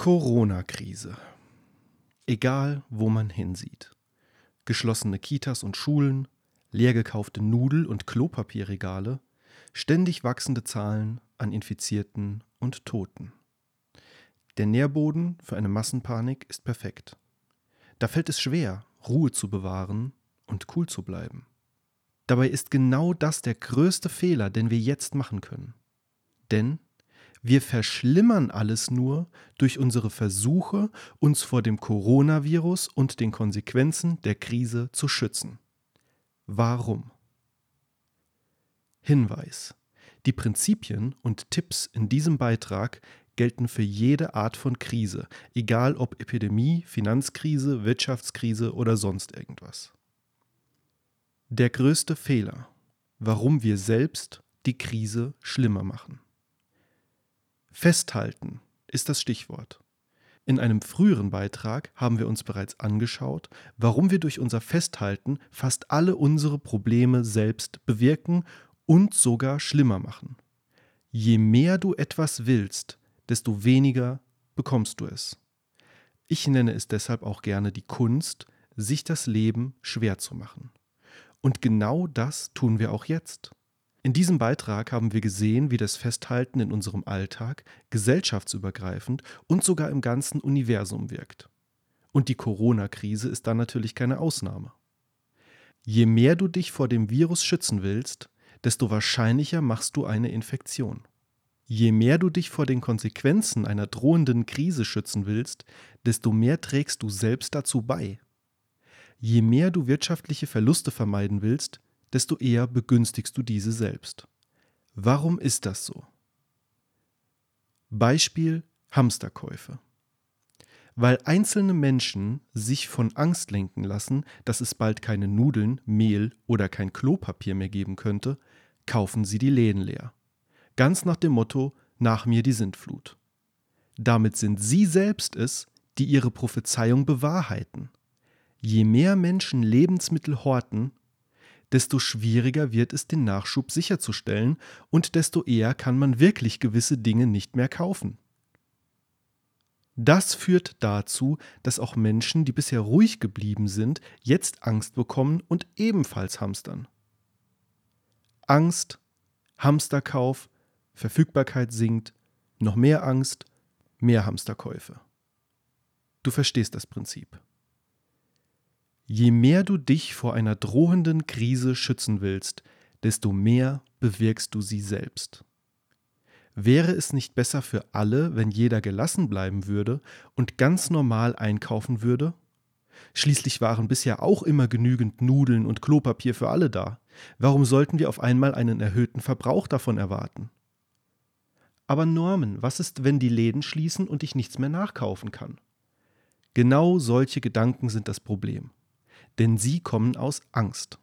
Corona-Krise. Egal, wo man hinsieht. Geschlossene Kitas und Schulen, leer gekaufte Nudel- und Klopapierregale, ständig wachsende Zahlen an Infizierten und Toten. Der Nährboden für eine Massenpanik ist perfekt. Da fällt es schwer, Ruhe zu bewahren und cool zu bleiben. Dabei ist genau das der größte Fehler, den wir jetzt machen können. Denn wir verschlimmern alles nur durch unsere Versuche, uns vor dem Coronavirus und den Konsequenzen der Krise zu schützen. Warum? Hinweis. Die Prinzipien und Tipps in diesem Beitrag gelten für jede Art von Krise, egal ob Epidemie, Finanzkrise, Wirtschaftskrise oder sonst irgendwas. Der größte Fehler, warum wir selbst die Krise schlimmer machen. Festhalten ist das Stichwort. In einem früheren Beitrag haben wir uns bereits angeschaut, warum wir durch unser Festhalten fast alle unsere Probleme selbst bewirken und sogar schlimmer machen. Je mehr du etwas willst, desto weniger bekommst du es. Ich nenne es deshalb auch gerne die Kunst, sich das Leben schwer zu machen. Und genau das tun wir auch jetzt. In diesem Beitrag haben wir gesehen, wie das Festhalten in unserem Alltag gesellschaftsübergreifend und sogar im ganzen Universum wirkt. Und die Corona-Krise ist da natürlich keine Ausnahme. Je mehr du dich vor dem Virus schützen willst, desto wahrscheinlicher machst du eine Infektion. Je mehr du dich vor den Konsequenzen einer drohenden Krise schützen willst, desto mehr trägst du selbst dazu bei. Je mehr du wirtschaftliche Verluste vermeiden willst, desto eher begünstigst du diese selbst. Warum ist das so? Beispiel Hamsterkäufe. Weil einzelne Menschen sich von Angst lenken lassen, dass es bald keine Nudeln, Mehl oder kein Klopapier mehr geben könnte, kaufen sie die Läden leer. Ganz nach dem Motto, nach mir die Sintflut. Damit sind sie selbst es, die ihre Prophezeiung bewahrheiten. Je mehr Menschen Lebensmittel horten, desto schwieriger wird es, den Nachschub sicherzustellen und desto eher kann man wirklich gewisse Dinge nicht mehr kaufen. Das führt dazu, dass auch Menschen, die bisher ruhig geblieben sind, jetzt Angst bekommen und ebenfalls hamstern. Angst, Hamsterkauf, Verfügbarkeit sinkt, noch mehr Angst, mehr Hamsterkäufe. Du verstehst das Prinzip. Je mehr du dich vor einer drohenden Krise schützen willst, desto mehr bewirkst du sie selbst. Wäre es nicht besser für alle, wenn jeder gelassen bleiben würde und ganz normal einkaufen würde? Schließlich waren bisher auch immer genügend Nudeln und Klopapier für alle da. Warum sollten wir auf einmal einen erhöhten Verbrauch davon erwarten? Aber Norman, was ist, wenn die Läden schließen und ich nichts mehr nachkaufen kann? Genau solche Gedanken sind das Problem denn sie kommen aus Angst.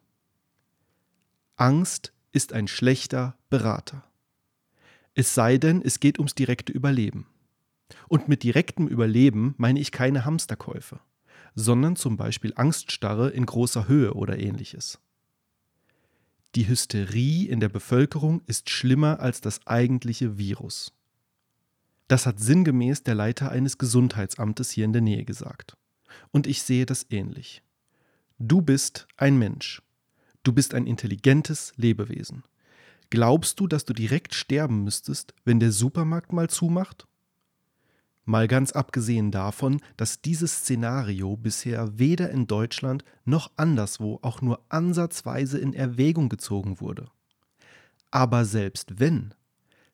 Angst ist ein schlechter Berater. Es sei denn, es geht ums direkte Überleben. Und mit direktem Überleben meine ich keine Hamsterkäufe, sondern zum Beispiel Angststarre in großer Höhe oder ähnliches. Die Hysterie in der Bevölkerung ist schlimmer als das eigentliche Virus. Das hat sinngemäß der Leiter eines Gesundheitsamtes hier in der Nähe gesagt. Und ich sehe das ähnlich. Du bist ein Mensch. Du bist ein intelligentes Lebewesen. Glaubst du, dass du direkt sterben müsstest, wenn der Supermarkt mal zumacht? Mal ganz abgesehen davon, dass dieses Szenario bisher weder in Deutschland noch anderswo auch nur ansatzweise in Erwägung gezogen wurde. Aber selbst wenn,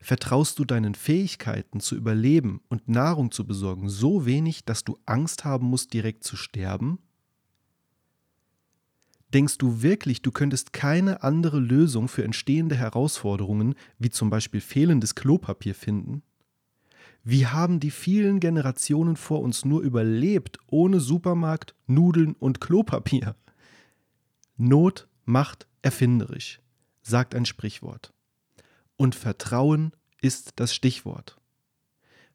vertraust du deinen Fähigkeiten zu überleben und Nahrung zu besorgen so wenig, dass du Angst haben musst, direkt zu sterben? Denkst du wirklich, du könntest keine andere Lösung für entstehende Herausforderungen, wie zum Beispiel fehlendes Klopapier, finden? Wie haben die vielen Generationen vor uns nur überlebt ohne Supermarkt, Nudeln und Klopapier? Not macht erfinderisch, sagt ein Sprichwort. Und Vertrauen ist das Stichwort.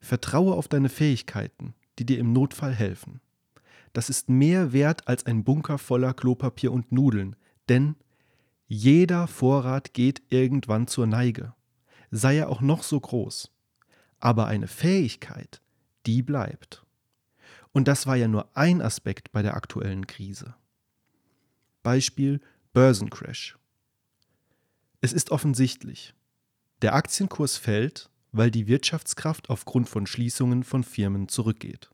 Vertraue auf deine Fähigkeiten, die dir im Notfall helfen. Das ist mehr wert als ein Bunker voller Klopapier und Nudeln, denn jeder Vorrat geht irgendwann zur Neige, sei er auch noch so groß. Aber eine Fähigkeit, die bleibt. Und das war ja nur ein Aspekt bei der aktuellen Krise. Beispiel Börsencrash. Es ist offensichtlich, der Aktienkurs fällt, weil die Wirtschaftskraft aufgrund von Schließungen von Firmen zurückgeht.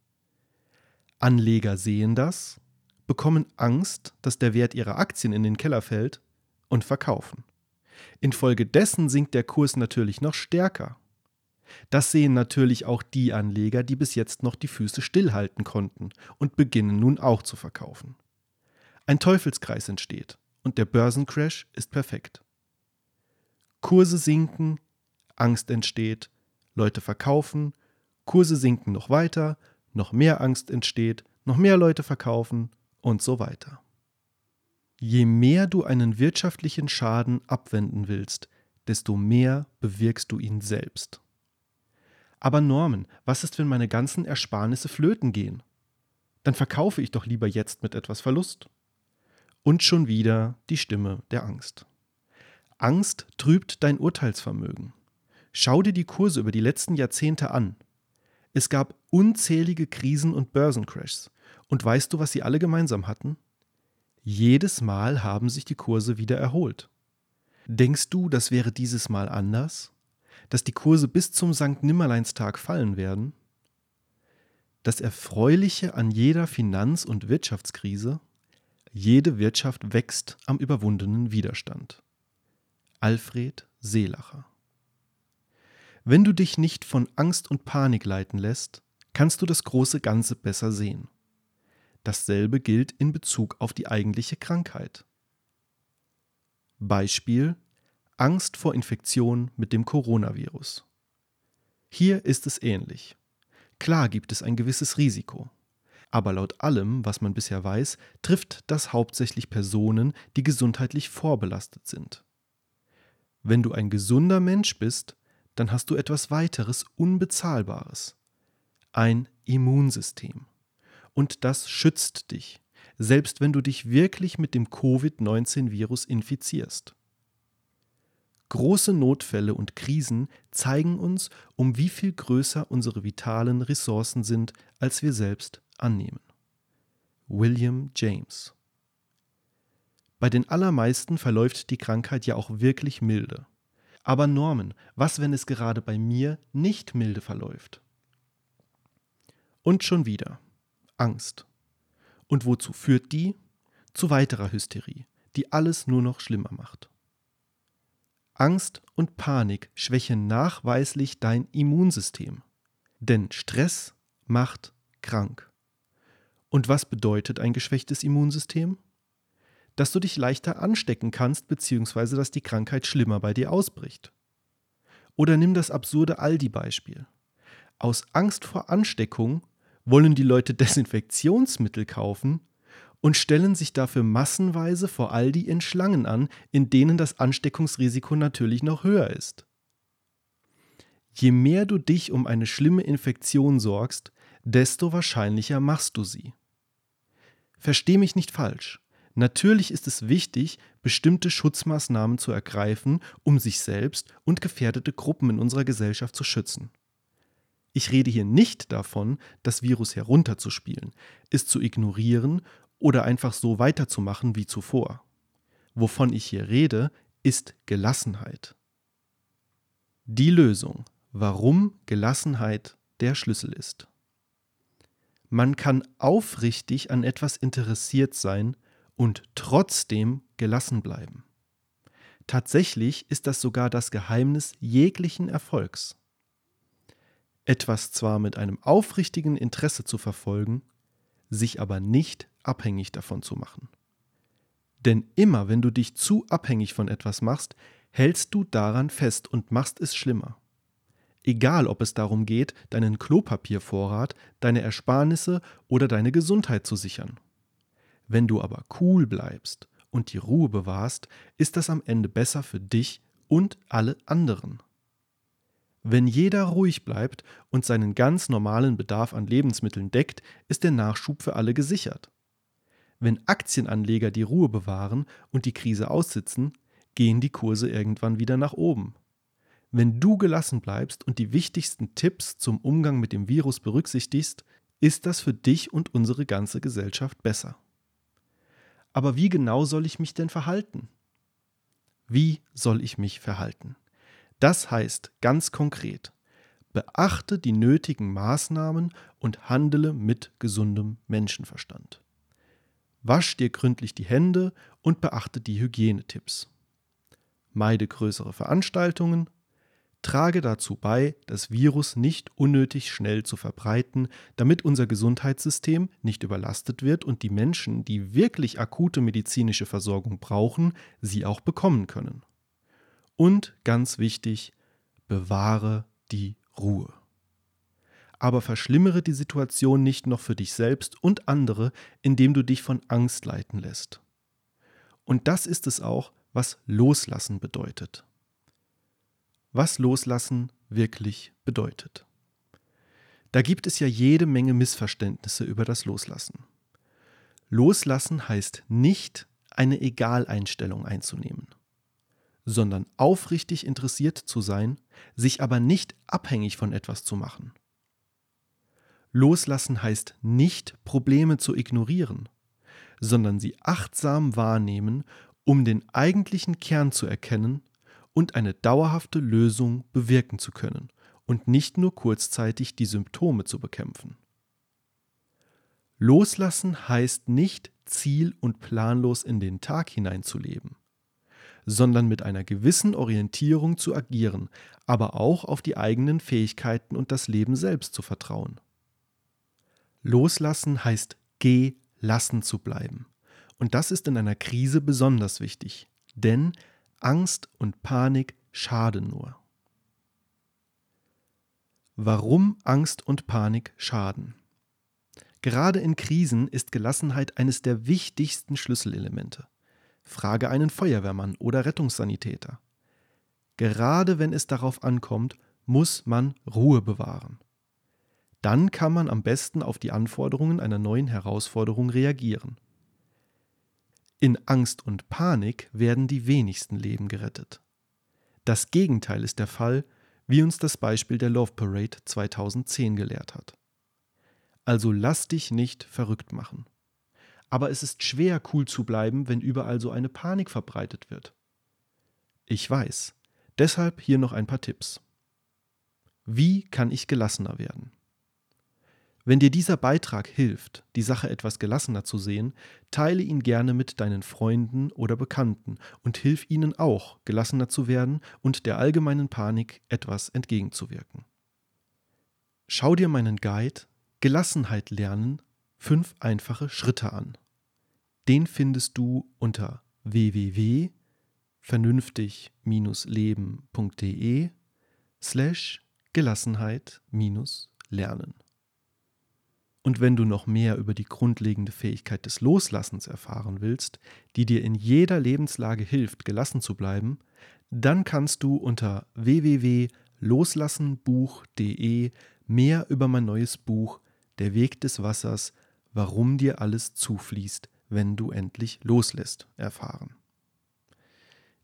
Anleger sehen das, bekommen Angst, dass der Wert ihrer Aktien in den Keller fällt und verkaufen. Infolgedessen sinkt der Kurs natürlich noch stärker. Das sehen natürlich auch die Anleger, die bis jetzt noch die Füße stillhalten konnten und beginnen nun auch zu verkaufen. Ein Teufelskreis entsteht und der Börsencrash ist perfekt. Kurse sinken, Angst entsteht, Leute verkaufen, Kurse sinken noch weiter, noch mehr Angst entsteht, noch mehr Leute verkaufen und so weiter. Je mehr du einen wirtschaftlichen Schaden abwenden willst, desto mehr bewirkst du ihn selbst. Aber Norman, was ist, wenn meine ganzen Ersparnisse flöten gehen? Dann verkaufe ich doch lieber jetzt mit etwas Verlust. Und schon wieder die Stimme der Angst. Angst trübt dein Urteilsvermögen. Schau dir die Kurse über die letzten Jahrzehnte an. Es gab unzählige Krisen und Börsencrashs. Und weißt du, was sie alle gemeinsam hatten? Jedes Mal haben sich die Kurse wieder erholt. Denkst du, das wäre dieses Mal anders? Dass die Kurse bis zum Sankt Nimmerleinstag fallen werden? Das Erfreuliche an jeder Finanz- und Wirtschaftskrise? Jede Wirtschaft wächst am überwundenen Widerstand. Alfred Seelacher Wenn du dich nicht von Angst und Panik leiten lässt, kannst du das große Ganze besser sehen. Dasselbe gilt in Bezug auf die eigentliche Krankheit. Beispiel Angst vor Infektion mit dem Coronavirus. Hier ist es ähnlich. Klar gibt es ein gewisses Risiko. Aber laut allem, was man bisher weiß, trifft das hauptsächlich Personen, die gesundheitlich vorbelastet sind. Wenn du ein gesunder Mensch bist, dann hast du etwas weiteres Unbezahlbares. Ein Immunsystem und das schützt dich, selbst wenn du dich wirklich mit dem Covid-19-Virus infizierst. Große Notfälle und Krisen zeigen uns, um wie viel größer unsere vitalen Ressourcen sind, als wir selbst annehmen. William James Bei den allermeisten verläuft die Krankheit ja auch wirklich milde. Aber Norman, was, wenn es gerade bei mir nicht milde verläuft? Und schon wieder. Angst. Und wozu führt die? Zu weiterer Hysterie, die alles nur noch schlimmer macht. Angst und Panik schwächen nachweislich dein Immunsystem. Denn Stress macht krank. Und was bedeutet ein geschwächtes Immunsystem? Dass du dich leichter anstecken kannst, beziehungsweise dass die Krankheit schlimmer bei dir ausbricht. Oder nimm das absurde Aldi-Beispiel. Aus Angst vor Ansteckung wollen die Leute Desinfektionsmittel kaufen und stellen sich dafür massenweise vor Aldi in Schlangen an, in denen das Ansteckungsrisiko natürlich noch höher ist. Je mehr du dich um eine schlimme Infektion sorgst, desto wahrscheinlicher machst du sie. Versteh mich nicht falsch. Natürlich ist es wichtig, bestimmte Schutzmaßnahmen zu ergreifen, um sich selbst und gefährdete Gruppen in unserer Gesellschaft zu schützen. Ich rede hier nicht davon, das Virus herunterzuspielen, es zu ignorieren oder einfach so weiterzumachen wie zuvor. Wovon ich hier rede, ist Gelassenheit. Die Lösung, warum Gelassenheit der Schlüssel ist. Man kann aufrichtig an etwas interessiert sein und trotzdem gelassen bleiben. Tatsächlich ist das sogar das Geheimnis jeglichen Erfolgs etwas zwar mit einem aufrichtigen Interesse zu verfolgen, sich aber nicht abhängig davon zu machen. Denn immer wenn du dich zu abhängig von etwas machst, hältst du daran fest und machst es schlimmer. Egal, ob es darum geht, deinen Klopapiervorrat, deine Ersparnisse oder deine Gesundheit zu sichern. Wenn du aber cool bleibst und die Ruhe bewahrst, ist das am Ende besser für dich und alle anderen. Wenn jeder ruhig bleibt und seinen ganz normalen Bedarf an Lebensmitteln deckt, ist der Nachschub für alle gesichert. Wenn Aktienanleger die Ruhe bewahren und die Krise aussitzen, gehen die Kurse irgendwann wieder nach oben. Wenn du gelassen bleibst und die wichtigsten Tipps zum Umgang mit dem Virus berücksichtigst, ist das für dich und unsere ganze Gesellschaft besser. Aber wie genau soll ich mich denn verhalten? Wie soll ich mich verhalten? Das heißt ganz konkret, beachte die nötigen Maßnahmen und handele mit gesundem Menschenverstand. Wasch dir gründlich die Hände und beachte die Hygienetipps. Meide größere Veranstaltungen, trage dazu bei, das Virus nicht unnötig schnell zu verbreiten, damit unser Gesundheitssystem nicht überlastet wird und die Menschen, die wirklich akute medizinische Versorgung brauchen, sie auch bekommen können. Und ganz wichtig, bewahre die Ruhe. Aber verschlimmere die Situation nicht noch für dich selbst und andere, indem du dich von Angst leiten lässt. Und das ist es auch, was Loslassen bedeutet was Loslassen wirklich bedeutet. Da gibt es ja jede Menge Missverständnisse über das Loslassen. Loslassen heißt nicht, eine Egaleinstellung einzunehmen, sondern aufrichtig interessiert zu sein, sich aber nicht abhängig von etwas zu machen. Loslassen heißt nicht, Probleme zu ignorieren, sondern sie achtsam wahrnehmen, um den eigentlichen Kern zu erkennen und eine dauerhafte Lösung bewirken zu können und nicht nur kurzzeitig die Symptome zu bekämpfen. Loslassen heißt nicht ziel- und planlos in den Tag hineinzuleben, sondern mit einer gewissen Orientierung zu agieren, aber auch auf die eigenen Fähigkeiten und das Leben selbst zu vertrauen. Loslassen heißt gelassen zu bleiben. Und das ist in einer Krise besonders wichtig, denn Angst und Panik schaden nur. Warum Angst und Panik schaden? Gerade in Krisen ist Gelassenheit eines der wichtigsten Schlüsselelemente. Frage einen Feuerwehrmann oder Rettungssanitäter. Gerade wenn es darauf ankommt, muss man Ruhe bewahren. Dann kann man am besten auf die Anforderungen einer neuen Herausforderung reagieren. In Angst und Panik werden die wenigsten Leben gerettet. Das Gegenteil ist der Fall, wie uns das Beispiel der Love Parade 2010 gelehrt hat. Also lass dich nicht verrückt machen. Aber es ist schwer, cool zu bleiben, wenn überall so eine Panik verbreitet wird. Ich weiß. Deshalb hier noch ein paar Tipps. Wie kann ich gelassener werden? Wenn dir dieser Beitrag hilft, die Sache etwas gelassener zu sehen, teile ihn gerne mit deinen Freunden oder Bekannten und hilf ihnen auch, gelassener zu werden und der allgemeinen Panik etwas entgegenzuwirken. Schau dir meinen Guide Gelassenheit lernen, fünf einfache Schritte an. Den findest du unter www.vernünftig-leben.de slash Gelassenheit-lernen. Und wenn du noch mehr über die grundlegende Fähigkeit des Loslassens erfahren willst, die dir in jeder Lebenslage hilft, gelassen zu bleiben, dann kannst du unter www.loslassenbuch.de mehr über mein neues Buch Der Weg des Wassers, warum dir alles zufließt, wenn du endlich loslässt, erfahren.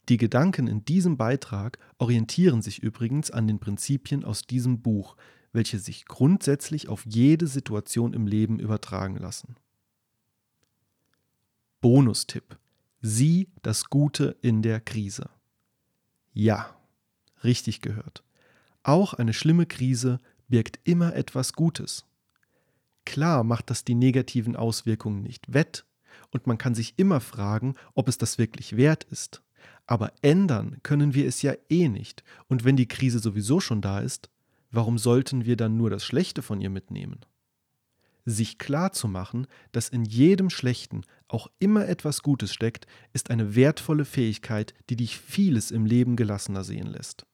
Die Gedanken in diesem Beitrag orientieren sich übrigens an den Prinzipien aus diesem Buch, welche sich grundsätzlich auf jede Situation im Leben übertragen lassen. Bonustipp. Sieh das Gute in der Krise. Ja, richtig gehört. Auch eine schlimme Krise birgt immer etwas Gutes. Klar macht das die negativen Auswirkungen nicht wett, und man kann sich immer fragen, ob es das wirklich wert ist. Aber ändern können wir es ja eh nicht, und wenn die Krise sowieso schon da ist, warum sollten wir dann nur das Schlechte von ihr mitnehmen? Sich klar zu machen, dass in jedem Schlechten auch immer etwas Gutes steckt, ist eine wertvolle Fähigkeit, die dich vieles im Leben gelassener sehen lässt.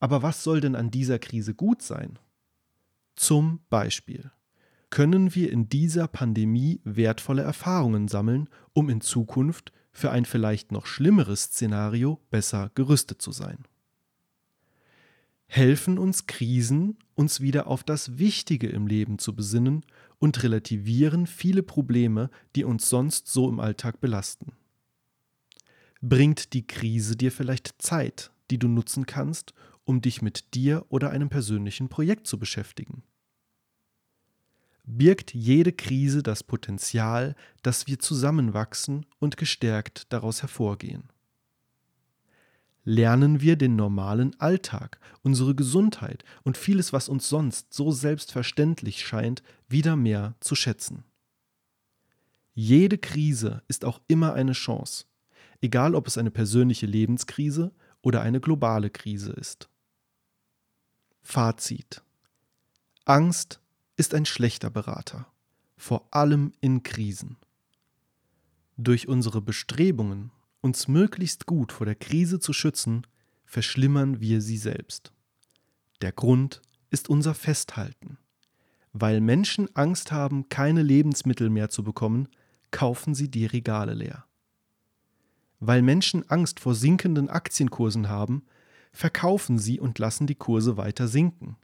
Aber was soll denn an dieser Krise gut sein? Zum Beispiel können wir in dieser Pandemie wertvolle Erfahrungen sammeln, um in Zukunft für ein vielleicht noch schlimmeres Szenario besser gerüstet zu sein helfen uns Krisen, uns wieder auf das Wichtige im Leben zu besinnen und relativieren viele Probleme, die uns sonst so im Alltag belasten. Bringt die Krise dir vielleicht Zeit, die du nutzen kannst, um dich mit dir oder einem persönlichen Projekt zu beschäftigen. Birgt jede Krise das Potenzial, dass wir zusammenwachsen und gestärkt daraus hervorgehen. Lernen wir den normalen Alltag, unsere Gesundheit und vieles, was uns sonst so selbstverständlich scheint, wieder mehr zu schätzen. Jede Krise ist auch immer eine Chance, egal ob es eine persönliche Lebenskrise oder eine globale Krise ist. Fazit. Angst ist ein schlechter Berater, vor allem in Krisen. Durch unsere Bestrebungen, uns möglichst gut vor der Krise zu schützen, verschlimmern wir sie selbst. Der Grund ist unser Festhalten. Weil Menschen Angst haben, keine Lebensmittel mehr zu bekommen, kaufen sie die Regale leer. Weil Menschen Angst vor sinkenden Aktienkursen haben, verkaufen sie und lassen die Kurse weiter sinken.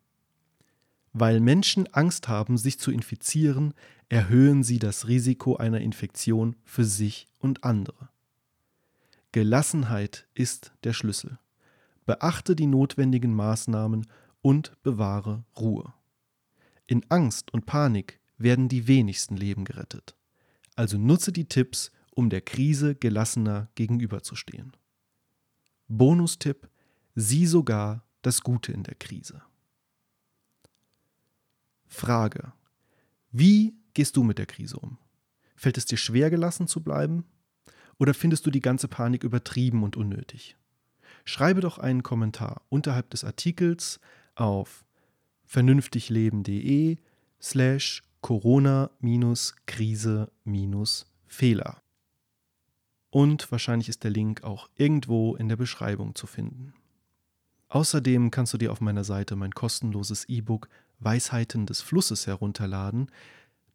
Weil Menschen Angst haben, sich zu infizieren, erhöhen sie das Risiko einer Infektion für sich und andere. Gelassenheit ist der Schlüssel. Beachte die notwendigen Maßnahmen und bewahre Ruhe. In Angst und Panik werden die wenigsten Leben gerettet. Also nutze die Tipps, um der Krise gelassener gegenüberzustehen. Bonustipp: Sieh sogar das Gute in der Krise. Frage: Wie gehst du mit der Krise um? Fällt es dir schwer, gelassen zu bleiben? Oder findest du die ganze Panik übertrieben und unnötig? Schreibe doch einen Kommentar unterhalb des Artikels auf vernünftigleben.de slash Corona-Krise-Fehler. Und wahrscheinlich ist der Link auch irgendwo in der Beschreibung zu finden. Außerdem kannst du dir auf meiner Seite mein kostenloses E-Book Weisheiten des Flusses herunterladen.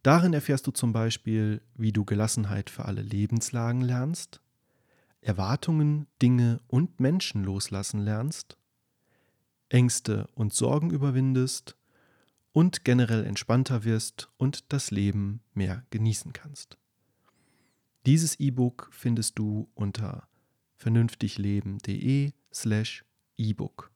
Darin erfährst du zum Beispiel, wie du Gelassenheit für alle Lebenslagen lernst, Erwartungen, Dinge und Menschen loslassen lernst, Ängste und Sorgen überwindest und generell entspannter wirst und das Leben mehr genießen kannst. Dieses E-Book findest du unter vernünftigleben.de slash E-Book.